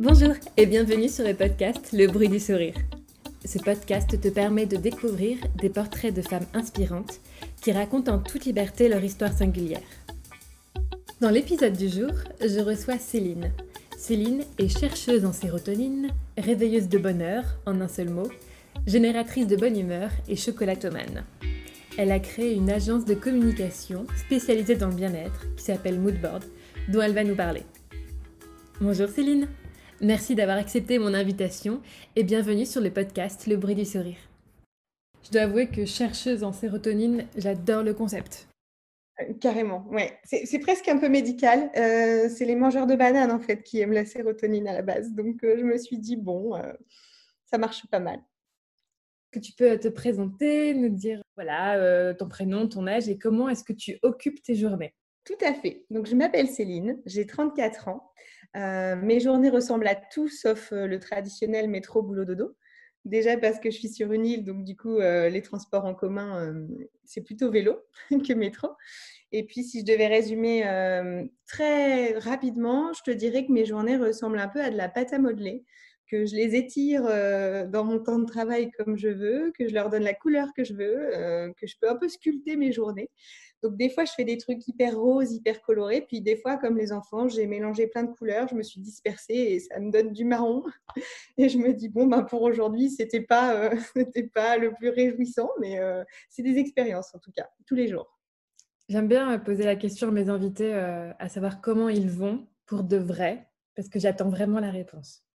Bonjour et bienvenue sur le podcast Le bruit du sourire. Ce podcast te permet de découvrir des portraits de femmes inspirantes qui racontent en toute liberté leur histoire singulière. Dans l'épisode du jour, je reçois Céline. Céline est chercheuse en sérotonine, réveilleuse de bonheur, en un seul mot, génératrice de bonne humeur et chocolatomane. Elle a créé une agence de communication spécialisée dans le bien-être qui s'appelle Moodboard, dont elle va nous parler. Bonjour Céline Merci d'avoir accepté mon invitation et bienvenue sur le podcast Le bruit du sourire. Je dois avouer que chercheuse en sérotonine, j'adore le concept. Euh, carrément, ouais. C'est presque un peu médical. Euh, c'est les mangeurs de bananes en fait qui aiment la sérotonine à la base. Donc euh, je me suis dit bon, ça marche pas mal. Que tu peux te présenter, nous dire voilà ton prénom, ton âge et comment est-ce que tu occupes tes journées? Tout à fait. Donc je m'appelle Céline, j'ai 34 ans. Euh, mes journées ressemblent à tout sauf euh, le traditionnel métro boulot dodo. Déjà parce que je suis sur une île, donc du coup, euh, les transports en commun, c'est plutôt vélo que métro. Et puis, si je devais résumer très rapidement, je te dirais que mes journées ressemblent un peu à de la pâte à modeler, que je les étire dans mon temps de travail comme je veux, que je leur donne la couleur que je veux, que je peux un peu sculpter mes journées. Donc, des fois, je fais des trucs hyper roses, hyper colorés. Puis, des fois, comme les enfants, j'ai mélangé plein de couleurs. Je me suis dispersée et ça me donne du marron. Et je me dis, bon, ben, pour aujourd'hui, ce n'était pas, euh, pas le plus réjouissant, mais euh, c'est des expériences, en tout cas, tous les jours. J'aime bien poser la question à mes invités, euh, à savoir comment ils vont pour de vrai, parce que j'attends vraiment la réponse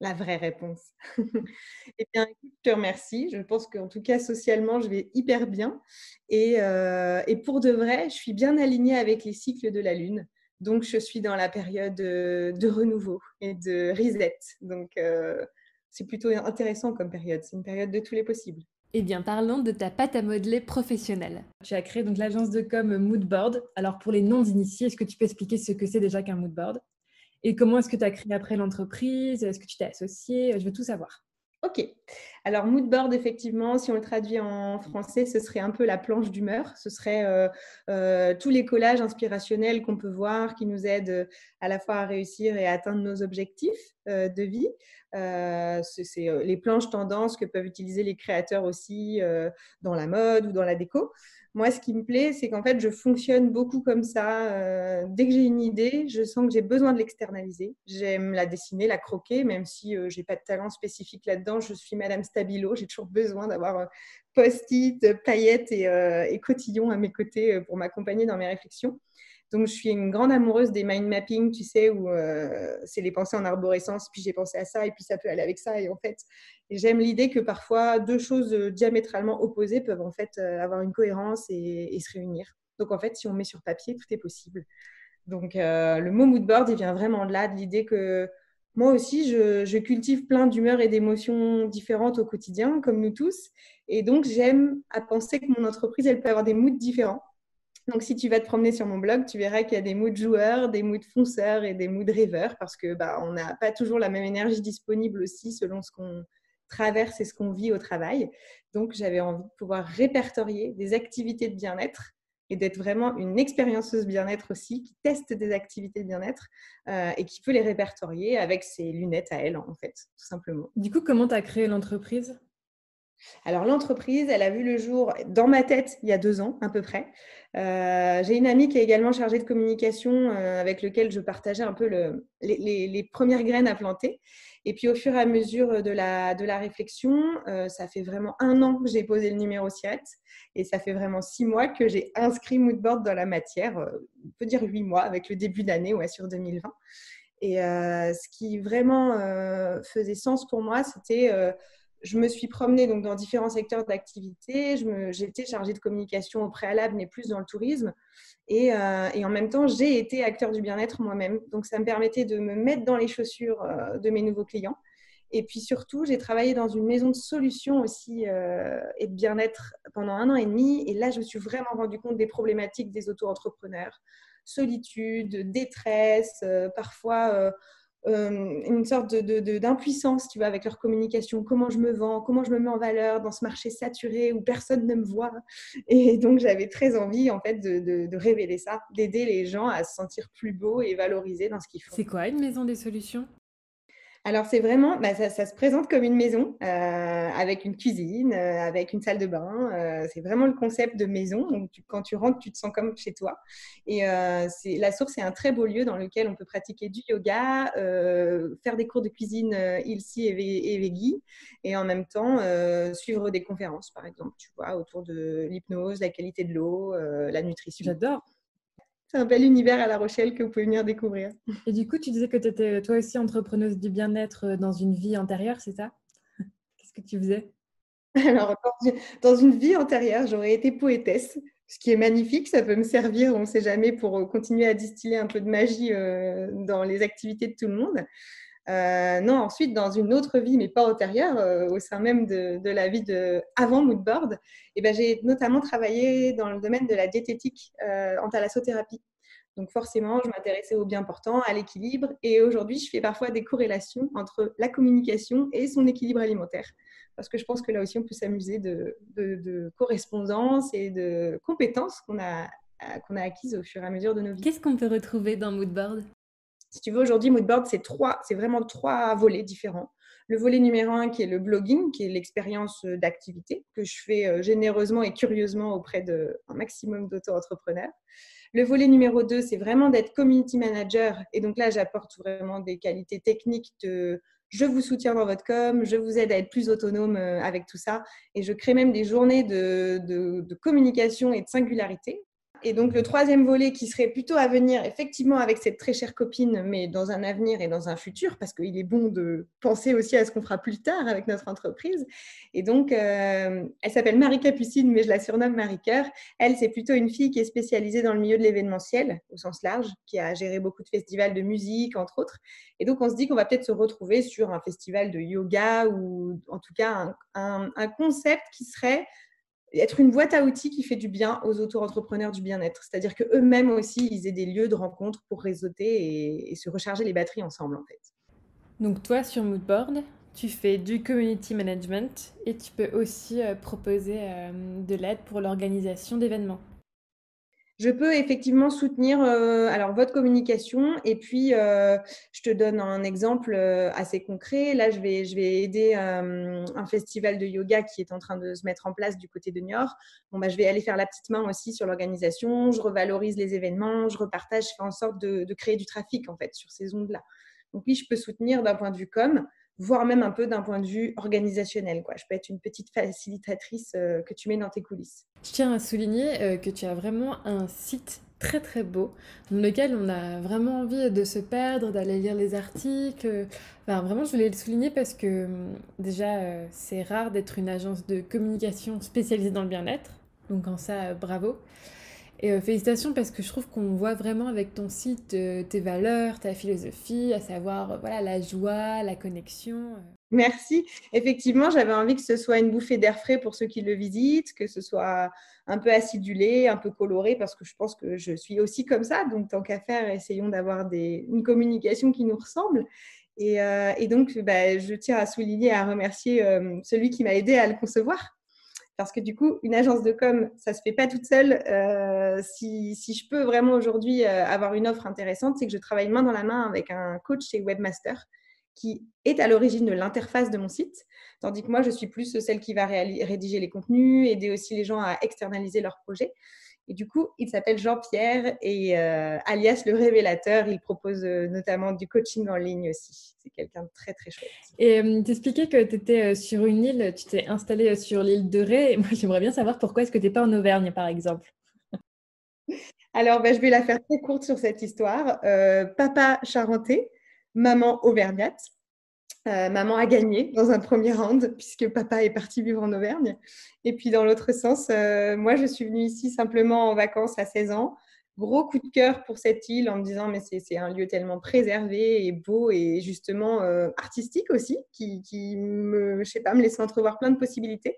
la vraie réponse. eh bien, écoute, je te remercie. Je pense qu'en tout cas, socialement, je vais hyper bien. Et, euh, pour de vrai, je suis bien alignée avec les cycles de la Lune. Donc, je suis dans la période de, renouveau et de reset. Donc, euh, c'est plutôt intéressant comme période. C'est une période de tous les possibles. Eh bien, parlons de ta pâte à modeler professionnelle. Tu as créé donc l'agence de com Moodboard. Alors, pour les non-initiés, est-ce que tu peux expliquer ce que c'est déjà qu'un moodboard? Et comment est-ce que tu as créé après l'entreprise? Est-ce que tu t'es associé Je veux tout savoir. Ok. Alors, moodboard, effectivement, si on le traduit en français, ce serait un peu la planche d'humeur. Ce serait euh, euh, tous les collages inspirationnels qu'on peut voir qui nous aident euh, à la fois à réussir et à atteindre nos objectifs de vie. c'est les planches tendances que peuvent utiliser les créateurs aussi dans la mode ou dans la déco. Moi, ce qui me plaît, c'est qu'en fait, je fonctionne beaucoup comme ça. Dès que j'ai une idée, je sens que j'ai besoin de l'externaliser. J'aime la dessiner, la croquer, même si n'ai pas de talent spécifique là-dedans. Je suis Madame Stabilo. J'ai toujours besoin d'avoir euh, post-it, paillettes et, et cotillons à mes côtés pour m'accompagner dans mes réflexions. Donc, je suis une grande amoureuse des mind mapping, tu sais, où euh, c'est les pensées en arborescence, puis j'ai pensé à ça, et puis ça peut aller avec ça. Et en fait, j'aime l'idée que parfois deux choses euh, diamétralement opposées peuvent en fait euh, avoir une cohérence et, se réunir. Donc, en fait, si on met sur papier, tout est possible. Donc, le mot mood board, il vient vraiment de là, de l'idée que moi aussi, je, cultive plein d'humeurs et d'émotions différentes au quotidien, comme nous tous. Et donc, j'aime à penser que mon entreprise, elle peut avoir des moods différents. Donc, si tu vas te promener sur mon blog, tu verras qu'il y a des moods joueurs, des moods fonceurs et des moods rêveurs parce que bah, on n'a pas toujours la même énergie disponible aussi selon ce qu'on traverse et ce qu'on vit au travail. Donc, j'avais envie de pouvoir répertorier des activités de bien-être et d'être vraiment une expérienceuse bien-être aussi, qui teste des activités bien-être euh, et qui peut les répertorier avec ses lunettes à elle, en fait, tout simplement. Du coup, comment tu as créé l'entreprise? Alors l'entreprise, elle a vu le jour dans ma tête il y a deux ans à peu près. Euh, j'ai une amie qui est également chargée de communication euh, avec lequel je partageais un peu les, premières graines à planter. Et puis au fur et à mesure de la, de la réflexion, euh, ça fait vraiment un an que j'ai posé le numéro SIAT et ça fait vraiment six mois que j'ai inscrit Moodboard dans la matière, on peut dire huit mois avec le début d'année, ouais, sur 2020. Et ce qui vraiment faisait sens pour moi, c'était je me suis promenée donc dans différents secteurs d'activité. J'étais chargée de communication au préalable, mais plus dans le tourisme. Euh, et, en même temps, j'ai été acteur du bien-être moi-même. Donc, ça me permettait de me mettre dans les chaussures euh, de mes nouveaux clients. Et puis surtout, j'ai travaillé dans une maison de solutions aussi euh, et de bien-être pendant un an et demi. Et là, je me suis vraiment rendu compte des problématiques des auto-entrepreneurs. Solitude, détresse, parfois euh, une sorte d'impuissance, tu vois, avec leur communication. Comment je me vends, comment je me mets en valeur dans ce marché saturé où personne ne me voit. Et donc, j'avais très envie, en fait, de, de révéler ça, d'aider les gens à se sentir plus beaux et valorisés dans ce qu'ils font. C'est quoi une maison des solutions? Alors, c'est vraiment, bah, ça, se présente comme une maison euh, avec une cuisine, euh, avec une salle de bain. Euh, c'est vraiment le concept de maison. Donc, quand tu rentres, tu te sens comme chez toi. Et la source est un très beau lieu dans lequel on peut pratiquer du yoga, faire des cours de cuisine ilsi et, et veggie, et en même temps suivre des conférences, par exemple, tu vois, autour de l'hypnose, la qualité de l'eau, la nutrition. J'adore c'est un bel univers à La Rochelle que vous pouvez venir découvrir. Et du coup, tu disais que tu étais toi aussi entrepreneuse du bien-être euh, dans une vie antérieure, c'est ça? Qu'est-ce que tu faisais? Alors, dans une vie antérieure, j'aurais été poétesse, ce qui est magnifique. Ça peut me servir, on ne sait jamais, pour euh, continuer à distiller un peu de magie euh, dans les activités de tout le monde. Non, ensuite, dans une autre vie, mais pas antérieure, au sein même de, la vie de avant Moodboard, eh ben, j'ai notamment travaillé dans le domaine de la diététique en thalassothérapie. Donc forcément, je m'intéressais au bien portant, à l'équilibre. Et aujourd'hui, je fais parfois des corrélations entre la communication et son équilibre alimentaire. Parce que je pense que là aussi, on peut s'amuser de, de, correspondance et de compétences qu'on a, qu'on a acquises au fur et à mesure de nos vies. Qu'est-ce qu'on peut retrouver dans Moodboard? Si tu veux, aujourd'hui, Moodboard, c'est trois, c'est vraiment trois volets différents. Le volet numéro un qui est le blogging, qui est l'expérience d'activité que je fais euh, généreusement et curieusement auprès d'un maximum d'auto-entrepreneurs. Le volet numéro 2, c'est vraiment d'être community manager. Et donc là, j'apporte vraiment des qualités techniques de je vous soutiens dans votre com, je vous aide à être plus autonome euh, avec tout ça. Et je crée même des journées de, de communication et de singularité et donc le troisième volet qui serait plutôt à venir, effectivement avec cette très chère copine, mais dans un avenir et dans un futur, parce qu'il est bon de penser aussi à ce qu'on fera plus tard avec notre entreprise. Et donc, euh, elle s'appelle Marie Capucine, mais je la surnomme Marie Cœur. Elle, c'est plutôt une fille qui est spécialisée dans le milieu de l'événementiel, au sens large, qui a géré beaucoup de festivals de musique, entre autres. Et donc, on se dit qu'on va peut-être se retrouver sur un festival de yoga ou en tout cas un, un concept qui serait être une boîte à outils qui fait du bien aux auto-entrepreneurs du bien-être. C'est-à-dire qu'eux-mêmes aussi, ils aient des lieux de rencontre pour réseauter et, se recharger les batteries ensemble, en fait. Donc toi, sur Moodboard, tu fais du community management et tu peux aussi euh, proposer euh, de l'aide pour l'organisation d'événements je peux effectivement soutenir euh, alors votre communication et puis euh, je te donne un exemple euh, assez concret. Là, je vais, je vais aider un festival de yoga qui est en train de se mettre en place du côté de Niort. Bon, bah, je vais aller faire la petite main aussi sur l'organisation. Je revalorise les événements, je repartage, je fais en sorte de, de créer du trafic en fait sur ces ondes-là. Donc oui, je peux soutenir d'un point de vue com voire même un peu d'un point de vue organisationnel. Quoi. Je peux être une petite facilitatrice euh, que tu mets dans tes coulisses. Je tiens à souligner euh, que tu as vraiment un site très très beau dans lequel on a vraiment envie de se perdre, d'aller lire les articles. Vraiment, je voulais le souligner parce que hum, déjà, euh, c'est rare d'être une agence de communication spécialisée dans le bien-être. Donc en ça, bravo. Et euh, félicitations parce que je trouve qu'on voit vraiment avec ton site euh, tes valeurs, ta philosophie, à savoir euh, voilà la joie, la connexion. Merci. Effectivement, j'avais envie que ce soit une bouffée d'air frais pour ceux qui le visitent, que ce soit un peu acidulé, un peu coloré, parce que je pense que je suis aussi comme ça. Donc, tant qu'à faire, essayons d'avoir une communication qui nous ressemble. Et, donc, bah, je tiens à souligner, à remercier celui qui m'a aidé à le concevoir, parce que du coup, une agence de com, ça se fait pas toute seule. Euh, si, je peux vraiment aujourd'hui euh, avoir une offre intéressante, c'est que je travaille main dans la main avec un coach chez Webmaster qui est à l'origine de l'interface de mon site, tandis que moi, je suis plus celle qui va rédiger les contenus, aider aussi les gens à externaliser leurs projets. Et du coup, il s'appelle Jean-Pierre et euh, alias le révélateur. Il propose euh, notamment du coaching en ligne aussi. C'est quelqu'un de très très chouette. Et euh, t'expliquais que tu étais sur une île, tu t'es installée sur l'île de Ré. Et moi, j'aimerais bien savoir pourquoi est-ce que tu n'es pas en Auvergne, par exemple. Alors, ben, je vais la faire très courte sur cette histoire. papa charentais, maman auvergnate. Euh, maman a gagné dans un premier round puisque papa est parti vivre en Auvergne. Et puis dans l'autre sens, euh, moi je suis venue ici simplement en vacances à 16 ans. Gros coup de cœur pour cette île en me disant mais c'est un lieu tellement préservé et beau et justement euh, artistique aussi qui, qui, me, je sais pas, me laisse entrevoir plein de possibilités.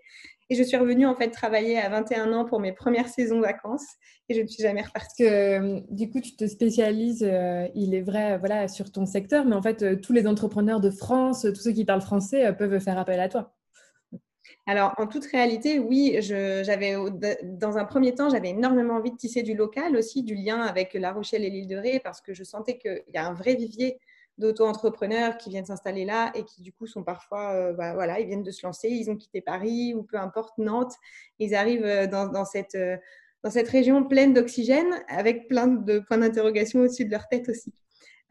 Et je suis revenue en fait travailler à 21 ans pour mes premières saisons vacances et je ne suis jamais repartie. Que euh, du coup, tu te spécialises, euh, il est vrai, voilà, sur ton secteur, mais en fait, tous les entrepreneurs de France, tous ceux qui parlent français peuvent faire appel à toi. Alors, en toute réalité, oui, j'avais dans un premier temps, j'avais énormément envie de tisser du local aussi, du lien avec La Rochelle et l'île de Ré, parce que je sentais qu'il y a un vrai vivier d'auto-entrepreneurs qui viennent s'installer là et qui du coup sont parfois, euh, bah, voilà, ils viennent de se lancer, ils ont quitté Paris ou peu importe Nantes, ils arrivent euh, dans, cette, euh, dans cette région pleine d'oxygène avec plein de points d'interrogation au-dessus de leur tête aussi.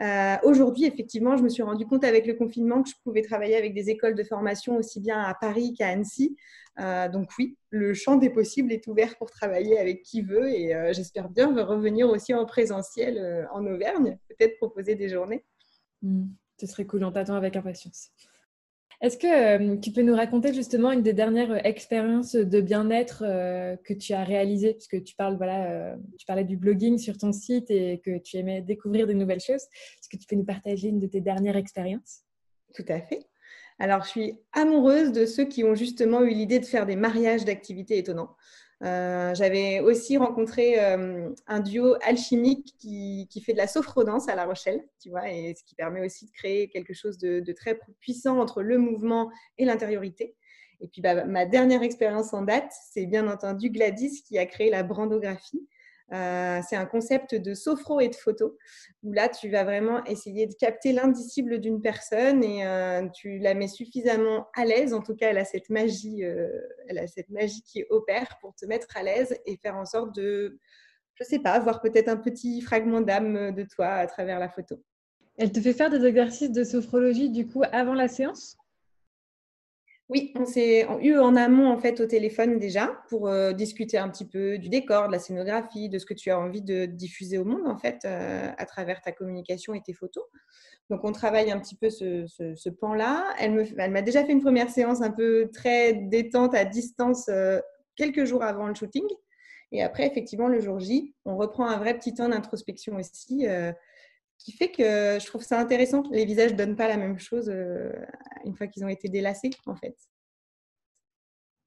Euh, aujourd'hui, effectivement, je me suis rendu compte avec le confinement que je pouvais travailler avec des écoles de formation aussi bien à Paris qu'à Annecy. Euh, donc oui, le champ des possibles est ouvert pour travailler avec qui veut et euh, j'espère bien revenir aussi en présentiel en Auvergne, peut-être proposer des journées. Mmh. ce serait cool, on t'attend avec impatience. Est-ce que euh, tu peux nous raconter justement une des dernières euh, expériences de bien-être euh, que tu as réalisées? Parce que tu, parles, tu parlais du blogging sur ton site et que tu aimais découvrir de nouvelles choses. Est-ce que tu peux nous partager une de tes dernières expériences? Tout à fait. Alors, je suis amoureuse de ceux qui ont justement eu l'idée de faire des mariages d'activités étonnants. Euh, j'avais aussi rencontré euh, un duo alchimique qui, fait de la sophrodance à La Rochelle, tu vois, et ce qui permet aussi de créer quelque chose de, très puissant entre le mouvement et l'intériorité. Et puis, bah, ma dernière expérience en date, c'est bien entendu Gladys qui a créé la brandographie. Euh, c'est un concept de sophro et de photo, où là, tu vas vraiment essayer de capter l'indicible d'une personne et euh, tu la mets suffisamment à l'aise. En tout cas, elle a cette magie, euh, elle a cette magie qui opère pour te mettre à l'aise et faire en sorte de, je sais pas, avoir peut-être un petit fragment d'âme de toi à travers la photo. Elle te fait faire des exercices de sophrologie du coup avant la séance? Oui, on s'est eu en amont en fait au téléphone déjà pour euh, discuter un petit peu du décor, de la scénographie, de ce que tu as envie de diffuser au monde en fait euh, à travers ta communication et tes photos. Donc on travaille un petit peu ce, pan-là. Elle m'a déjà fait une première séance un peu très détente à distance euh, quelques jours avant le shooting. Et après, effectivement, le jour J, on reprend un vrai petit temps d'introspection aussi qui fait que je trouve ça intéressant. Les visages ne donnent pas la même chose euh, une fois qu'ils ont été délassés, en fait.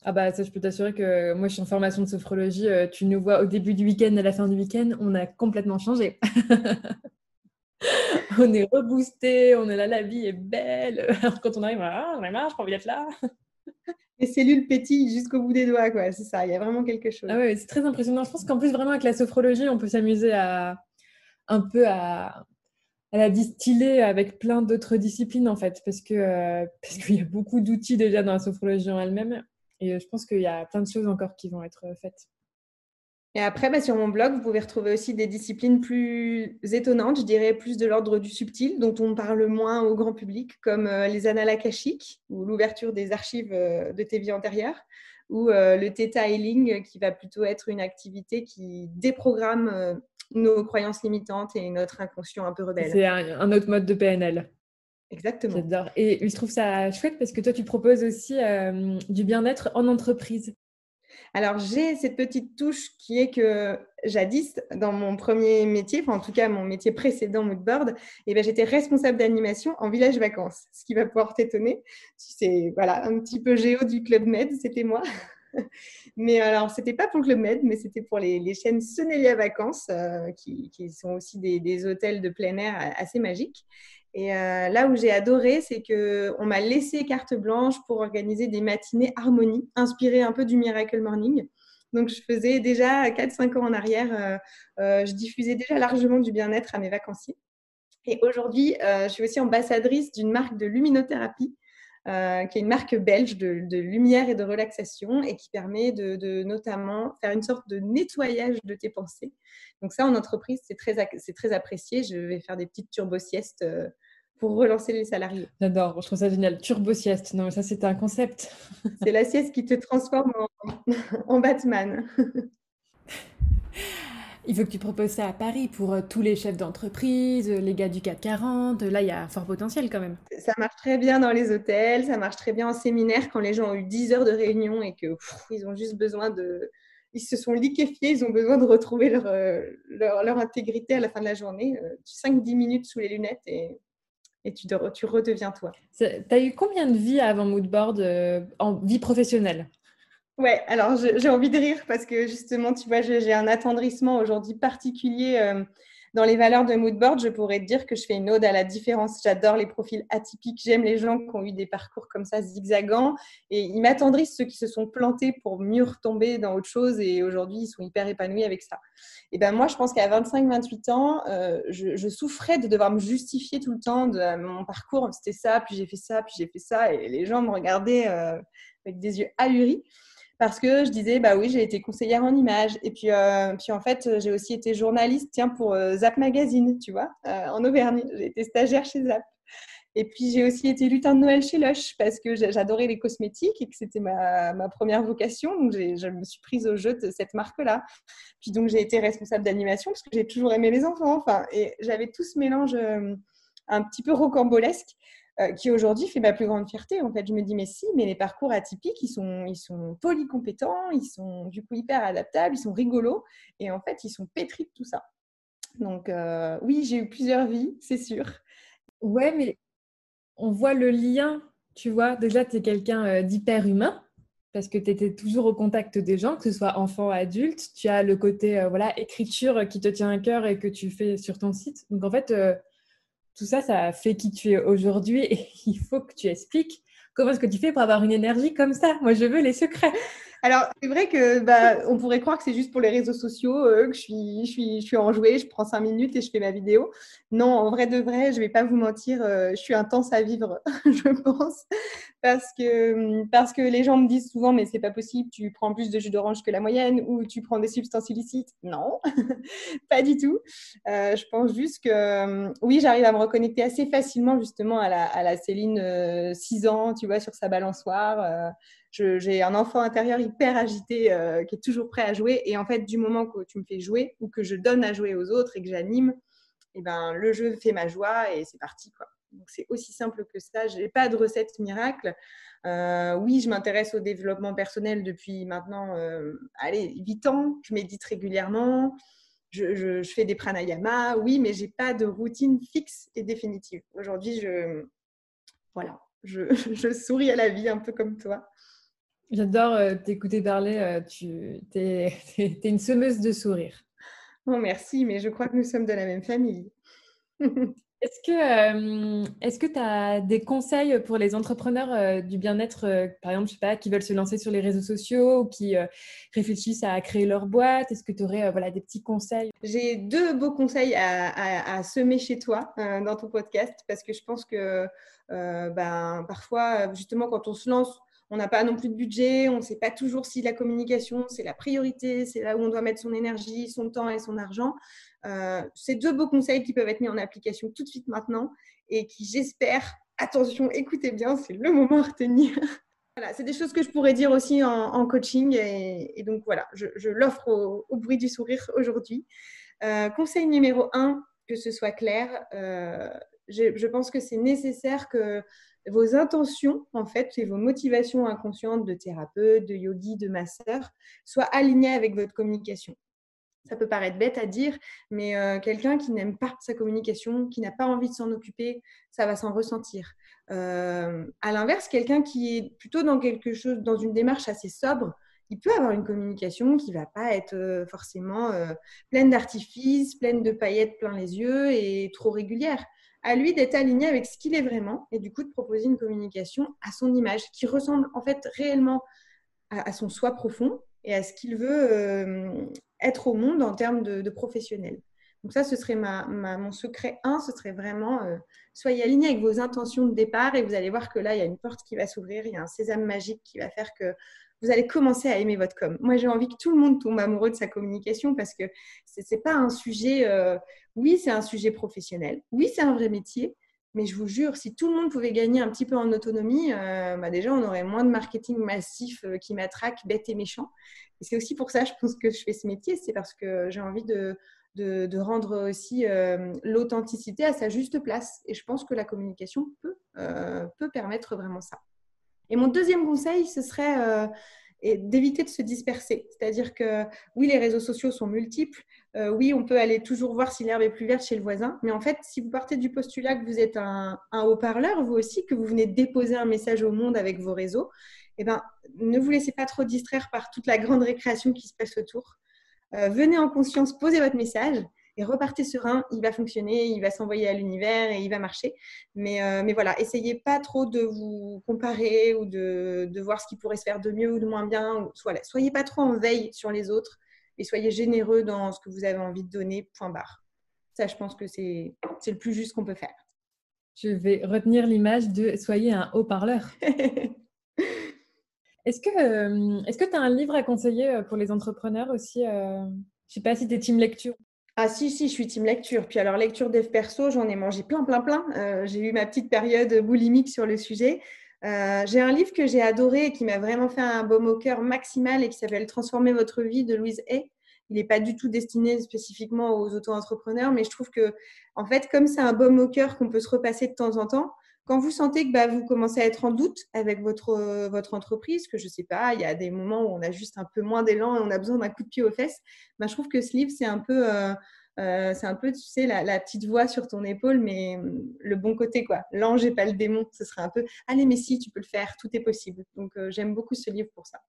Ah bah ça, je peux t'assurer que moi, je suis en formation de sophrologie. Euh, tu nous vois au début du week-end, à la fin du week-end, on a complètement changé. on est reboosté, on est là, la vie est belle. Alors quand on arrive, ah, on est marre, je pas envie d'être là. Les cellules pétillent jusqu'au bout des doigts, quoi. C'est ça, il y a vraiment quelque chose. Ah ouais, c'est très impressionnant. Je pense qu'en plus, vraiment, avec la sophrologie, on peut s'amuser à un peu à, elle a distillé avec plein d'autres disciplines en fait, parce que euh, parce qu'il y a beaucoup d'outils déjà dans la sophrologie en elle-même, et euh, je pense qu'il y a plein de choses encore qui vont être faites. Et après, bah, sur mon blog, vous pouvez retrouver aussi des disciplines plus étonnantes, je dirais plus de l'ordre du subtil, dont on parle moins au grand public, comme euh, les annales ou l'ouverture des archives de tes vies antérieures, ou le theta healing, qui va plutôt être une activité qui déprogramme nos croyances limitantes et notre inconscient un peu rebelle. C'est un, autre mode de PNL. Exactement. J'adore. Et je trouve ça chouette parce que toi, tu proposes aussi euh, du bien-être en entreprise. Alors, j'ai cette petite touche qui est que jadis, dans mon premier métier, enfin en tout cas mon métier précédent, Moodboard, eh ben, j'étais responsable d'animation en village vacances, ce qui va pouvoir t'étonner. C'est voilà, un petit peu géo du Club Med, c'était moi. mais alors, c'était pas pour le Med, mais c'était pour les, chaînes Sonelia Vacances, euh, qui, sont aussi des, hôtels de plein air assez magiques. Et euh, là où j'ai adoré, c'est qu'on m'a laissé carte blanche pour organiser des matinées harmonie, inspirées un peu du Miracle Morning. Donc, je faisais déjà 4-5 ans en arrière, euh, je diffusais déjà largement du bien-être à mes vacanciers. Et aujourd'hui, je suis aussi ambassadrice d'une marque de luminothérapie euh, qui est une marque belge de, lumière et de relaxation et qui permet de, notamment faire une sorte de nettoyage de tes pensées. Donc ça, en entreprise, c'est très, c'est très apprécié. Je vais faire des petites turbo-siestes euh, pour relancer les salariés. J'adore, je trouve ça génial. Turbo-sieste, non, ça c'est un concept. c'est la sieste qui te transforme en, en Batman. Il faut que tu proposes ça à Paris pour euh, tous les chefs d'entreprise, euh, les gars du CAC 40. Là, il y a un fort potentiel quand même. Ça marche très bien dans les hôtels, ça marche très bien en séminaire quand les gens ont eu 10 heures de réunion et qu'ils ont juste besoin de ils se sont liquéfiés, ils ont besoin de retrouver leur, leur, leur intégrité à la fin de la journée. 5-10 minutes sous les lunettes et, et tu, tu redeviens toi. Tu as eu combien de vies avant Moodboard en vie professionnelle? Ouais, alors j'ai envie de rire parce que justement, tu vois, j'ai un attendrissement aujourd'hui particulier dans les valeurs de Moodboard, je pourrais te dire que je fais une ode à la différence. J'adore les profils atypiques. J'aime les gens qui ont eu des parcours comme ça zigzagants. Et ils m'attendrissent ceux qui se sont plantés pour mieux retomber dans autre chose. Et aujourd'hui, ils sont hyper épanouis avec ça. Et ben moi, je pense qu'à 25-28 ans, euh, je, souffrais de devoir me justifier tout le temps de euh, mon parcours. C'était ça, puis j'ai fait ça, puis j'ai fait ça. Et les gens me regardaient euh, avec des yeux ahuris parce que je disais, bah oui, j'ai été conseillère en images. Et puis, euh, puis en fait, j'ai aussi été journaliste, tiens, pour euh, Zap Magazine, tu vois, euh, en Auvergne. J'ai été stagiaire chez Zap. Et puis, j'ai aussi été lutin de Noël chez Lush parce que j'adorais les cosmétiques et que c'était ma, ma, première vocation. Donc, je me suis prise au jeu de cette marque-là. Puis, donc, j'ai été responsable d'animation parce que j'ai toujours aimé les enfants. Enfin, et j'avais tout ce mélange un petit peu rocambolesque. Euh, qui aujourd'hui fait ma plus grande fierté. En fait, je me dis, mais si, mais les parcours atypiques, ils sont, ils sont polycompétents, ils sont du coup hyper adaptables, ils sont rigolos, et en fait, ils sont pétris de tout ça. Donc, euh, oui, j'ai eu plusieurs vies, c'est sûr. Ouais, mais on voit le lien, tu vois. Déjà, tu es quelqu'un euh, d'hyper humain parce que tu étais toujours au contact des gens, que ce soit enfant adulte. Tu as le côté voilà, écriture qui te tient à cœur et que tu fais sur ton site. Donc, en fait, tout ça, ça fait qui tu es aujourd'hui et il faut que tu expliques comment est-ce que tu fais pour avoir une énergie comme ça. Moi, je veux les secrets. Alors, c'est vrai que bah, on pourrait croire que c'est juste pour les réseaux sociaux, euh, que je suis, je, suis, je enjouée, je prends cinq minutes et je fais ma vidéo. Non, en vrai de vrai, je ne vais pas vous mentir, euh, je suis intense à vivre, je pense, parce que, parce que les gens me disent souvent, mais c'est pas possible, tu prends plus de jus d'orange que la moyenne ou tu prends des substances illicites. Non, pas du tout. Euh, je pense juste que oui, j'arrive à me reconnecter assez facilement justement à la, à la Céline 6 ans, tu vois, sur sa balançoire j'ai un enfant intérieur hyper agité euh, qui est toujours prêt à jouer. Et en fait, du moment que tu me fais jouer ou que je donne à jouer aux autres et que j'anime, eh ben, le jeu fait ma joie et c'est parti. Quoi. Donc, c'est aussi simple que ça. Je n'ai pas de recette miracle. Euh, oui, je m'intéresse au développement personnel depuis maintenant, euh, allez, 8 ans. Je médite régulièrement. Je, je, fais des pranayama, oui, mais j'ai pas de routine fixe et définitive. Aujourd'hui, je, voilà, je, je, souris à la vie un peu comme toi. J'adore euh, t'écouter parler. Euh, tu es, une semeuse de sourires. Oh, merci, mais je crois que nous sommes de la même famille. Est-ce que est-ce tu as des conseils pour les entrepreneurs euh, du bien-être, par exemple, je sais pas, qui veulent se lancer sur les réseaux sociaux ou qui réfléchissent à créer leur boîte? Est-ce que tu aurais voilà, des petits conseils? J'ai deux beaux conseils à, semer chez toi dans ton podcast parce que je pense que ben, parfois, justement, quand on se lance, on n'a pas non plus de budget, on ne sait pas toujours si la communication, c'est la priorité, c'est là où on doit mettre son énergie, son temps et son argent. Euh, c'est deux beaux conseils qui peuvent être mis en application tout de suite maintenant et qui, j'espère, attention, écoutez bien, c'est le moment à retenir. voilà, c'est des choses que je pourrais dire aussi en, coaching et, donc voilà, je, l'offre au, bruit du sourire aujourd'hui. Euh, conseil numéro un, que ce soit clair, euh, je, pense que c'est nécessaire que vos intentions, en fait, et vos motivations inconscientes de thérapeute, de yogi, de masseur, soient alignées avec votre communication. Ça peut paraître bête à dire, mais euh, quelqu'un qui n'aime pas sa communication, qui n'a pas envie de s'en occuper, ça va s'en ressentir. Euh, à l'inverse, quelqu'un qui est plutôt dans quelque chose, dans une démarche assez sobre, il peut avoir une communication qui va pas être euh, forcément pleine d'artifices, pleine de paillettes plein les yeux et trop régulière à lui d'être aligné avec ce qu'il est vraiment et du coup de proposer une communication à son image qui ressemble en fait réellement à, son soi profond et à ce qu'il veut euh, être au monde en termes de, professionnel. Donc ça, ce serait ma, mon secret 1, ce serait vraiment euh, soyez aligné avec vos intentions de départ et vous allez voir que là, il y a une porte qui va s'ouvrir, il y a un sésame magique qui va faire que vous allez commencer à aimer votre com. Moi, j'ai envie que tout le monde tombe amoureux de sa communication parce que ce n'est pas un sujet, euh, oui, c'est un sujet professionnel, oui, c'est un vrai métier, mais je vous jure, si tout le monde pouvait gagner un petit peu en autonomie, euh, bah déjà, on aurait moins de marketing massif euh, qui m'attraque, bête et méchant. Et c'est aussi pour ça, je pense que je fais ce métier, c'est parce que j'ai envie de, rendre aussi l'authenticité à sa juste place. Et je pense que la communication peut, peut permettre vraiment ça. Et mon deuxième conseil, ce serait, euh, d'éviter de se disperser. C'est-à-dire que oui, les réseaux sociaux sont multiples. Euh, oui, on peut aller toujours voir si l'herbe est plus verte chez le voisin. Mais en fait, si vous partez du postulat que vous êtes un, haut-parleur, vous aussi, que vous venez déposer un message au monde avec vos réseaux, eh ben, ne vous laissez pas trop distraire par toute la grande récréation qui se passe autour. Euh, venez en conscience, posez votre message et repartez serein, il va fonctionner, il va s'envoyer à l'univers et il va marcher. Mais, euh, mais voilà, essayez pas trop de vous comparer ou de, de, voir ce qui pourrait se faire de mieux ou de moins bien. Ou, voilà, soyez pas trop en veille sur les autres et soyez généreux dans ce que vous avez envie de donner, point barre. Ça, je pense que c'est le plus juste qu'on peut faire. Je vais retenir l'image de soyez un haut-parleur. Est-ce que euh, tu as un livre à conseiller euh, pour les entrepreneurs aussi Je ne sais pas si tu es team lecture. Ah si, si, je suis team lecture. Puis alors, lecture dev perso, j'en ai mangé plein, plein, plein. Euh, j'ai eu ma petite période boulimique sur le sujet. Euh, j'ai un livre que j'ai adoré et qui m'a vraiment fait un baume au cœur maximal et qui s'appelle Transformer votre vie de Louise Hay. Il n'est pas du tout destiné spécifiquement aux auto-entrepreneurs, mais je trouve que, en fait, comme c'est un baume au cœur qu'on peut se repasser de temps en temps, quand vous sentez que bah, vous commencez à être en doute avec votre, euh, entreprise, que je ne sais pas, il y a des moments où on a juste un peu moins d'élan et on a besoin d'un coup de pied aux fesses, bah, je trouve que ce livre, c'est un peu, euh, euh, c'est un peu, tu sais, la, petite voix sur ton épaule, mais hum, le bon côté, quoi. L'ange et pas le démon. Ce serait un peu, allez, mais si, tu peux le faire, tout est possible. Donc, j'aime beaucoup ce livre pour ça.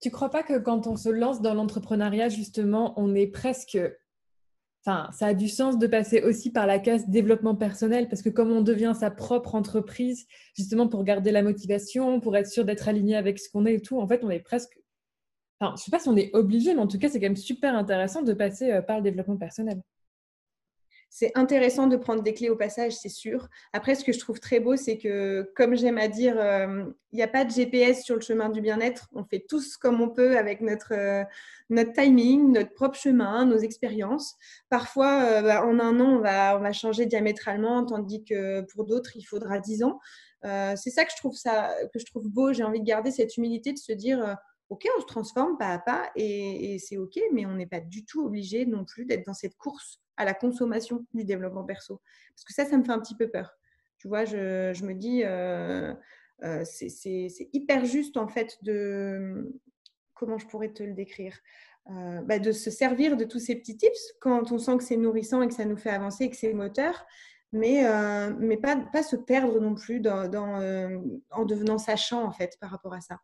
Tu crois pas que quand on se lance dans l'entrepreneuriat, justement, on est presque Enfin, ça a du sens de passer aussi par la case développement personnel parce que comme on devient sa propre entreprise, justement pour garder la motivation, pour être sûr d'être aligné avec ce qu'on est et tout, en fait, on est presque. Enfin, je sais pas si on est obligé, mais en tout cas, c'est quand même super intéressant de passer euh, par le développement personnel c'est intéressant de prendre des clés au passage, c'est sûr. Après, ce que je trouve très beau, c'est que, comme j'aime à dire, euh, il n'y a pas de GPS sur le chemin du bien-être. On fait tous comme on peut avec notre, euh, notre timing, notre propre chemin, nos expériences. Parfois, euh, bah, en un an, on va, on va changer diamétralement, tandis que pour d'autres, il faudra dix ans. c'est ça que je trouve ça que je trouve beau. J'ai envie de garder cette humilité de se dire ok, on se transforme pas à pas et, c'est ok, mais on n'est pas du tout obligé non plus d'être dans cette course à la consommation du développement perso. Parce que ça, ça me fait un petit peu peur. Tu vois, je, me dis, euh, euh, c'est hyper juste en fait de, comment je pourrais te le décrire euh, bah, de se servir de tous ces petits tips quand on sent que c'est nourrissant et que ça nous fait avancer et que c'est moteur, mais, mais pas, pas se perdre non plus dans, en devenant sachant en fait par rapport à ça.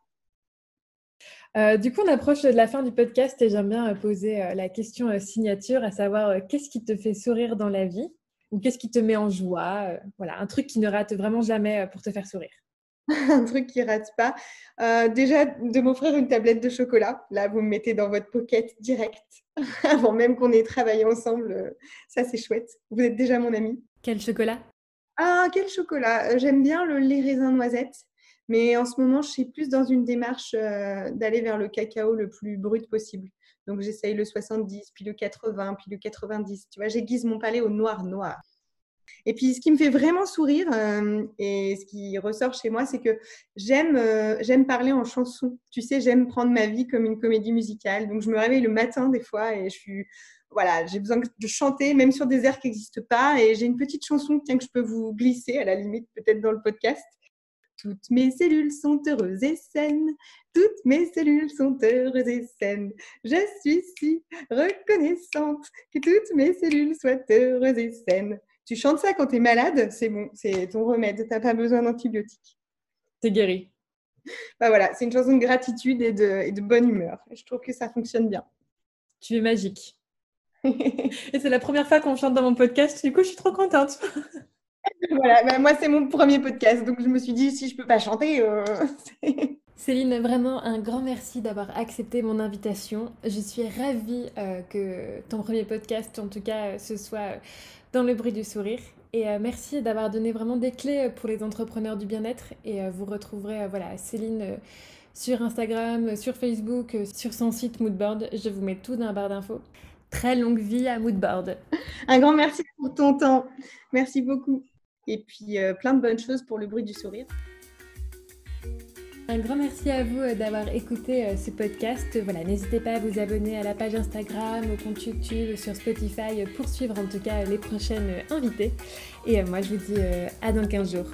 Euh, du coup, on approche de la fin du podcast et j'aime bien euh, poser euh, la question signature, à savoir qu'est-ce qui te fait sourire dans la vie ou qu'est-ce qui te met en joie Voilà, un truc qui ne rate vraiment jamais pour te faire sourire. un truc qui rate pas. déjà, de m'offrir une tablette de chocolat. Là, vous me mettez dans votre pocket direct, avant même qu'on ait travaillé ensemble. ça, c'est chouette. Vous êtes déjà mon ami. Quel chocolat? Ah, quel chocolat J'aime bien le lait raisin noisette. Mais en ce moment, je suis plus dans une démarche euh, d'aller vers le cacao le plus brut possible. Donc, j'essaye le 70, puis le 80, puis le 90. Tu vois, j'aiguise mon palais au noir noir. Et puis, ce qui me fait vraiment sourire euh, et ce qui ressort chez moi, c'est que j'aime euh, j'aime parler en chanson. Tu sais, j'aime prendre ma vie comme une comédie musicale. Donc, je me réveille le matin des fois et je suis voilà, j'ai besoin de chanter même sur des airs qui n'existent pas. Et j'ai une petite chanson tiens, que je peux vous glisser à la limite peut-être dans le podcast. Toutes mes cellules sont heureuses et saines. Toutes mes cellules sont heureuses et saines. Je suis si reconnaissante que toutes mes cellules soient heureuses et saines. Tu chantes ça quand tu es malade, c'est bon, c'est ton remède. Tu n'as pas besoin d'antibiotiques. T'es guéri. Bah voilà, c'est une chanson de gratitude et de, et de bonne humeur. Je trouve que ça fonctionne bien. Tu es magique. et c'est la première fois qu'on chante dans mon podcast, du coup, je suis trop contente. voilà, bah, moi c'est mon premier podcast, donc je me suis dit si je peux pas chanter. Euh, Céline, vraiment un grand merci d'avoir accepté mon invitation. Je suis ravie euh, que ton premier podcast, en tout cas, ce soit dans le bruit du sourire. Et euh, merci d'avoir donné vraiment des clés pour les entrepreneurs du bien-être. Et vous retrouverez voilà, Céline sur Instagram, sur Facebook, sur son site Moodboard. Je vous mets tout dans la barre d'infos. Très longue vie à Moodboard. Un grand merci pour ton temps. Merci beaucoup et puis euh, plein de bonnes choses pour le bruit du sourire. Un grand merci à vous euh, d'avoir écouté euh, ce podcast. Voilà, n'hésitez pas à vous abonner à la page Instagram, au compte YouTube, sur Spotify pour suivre en tout cas les prochaines invités. Et moi, je vous dis à dans 15 jours.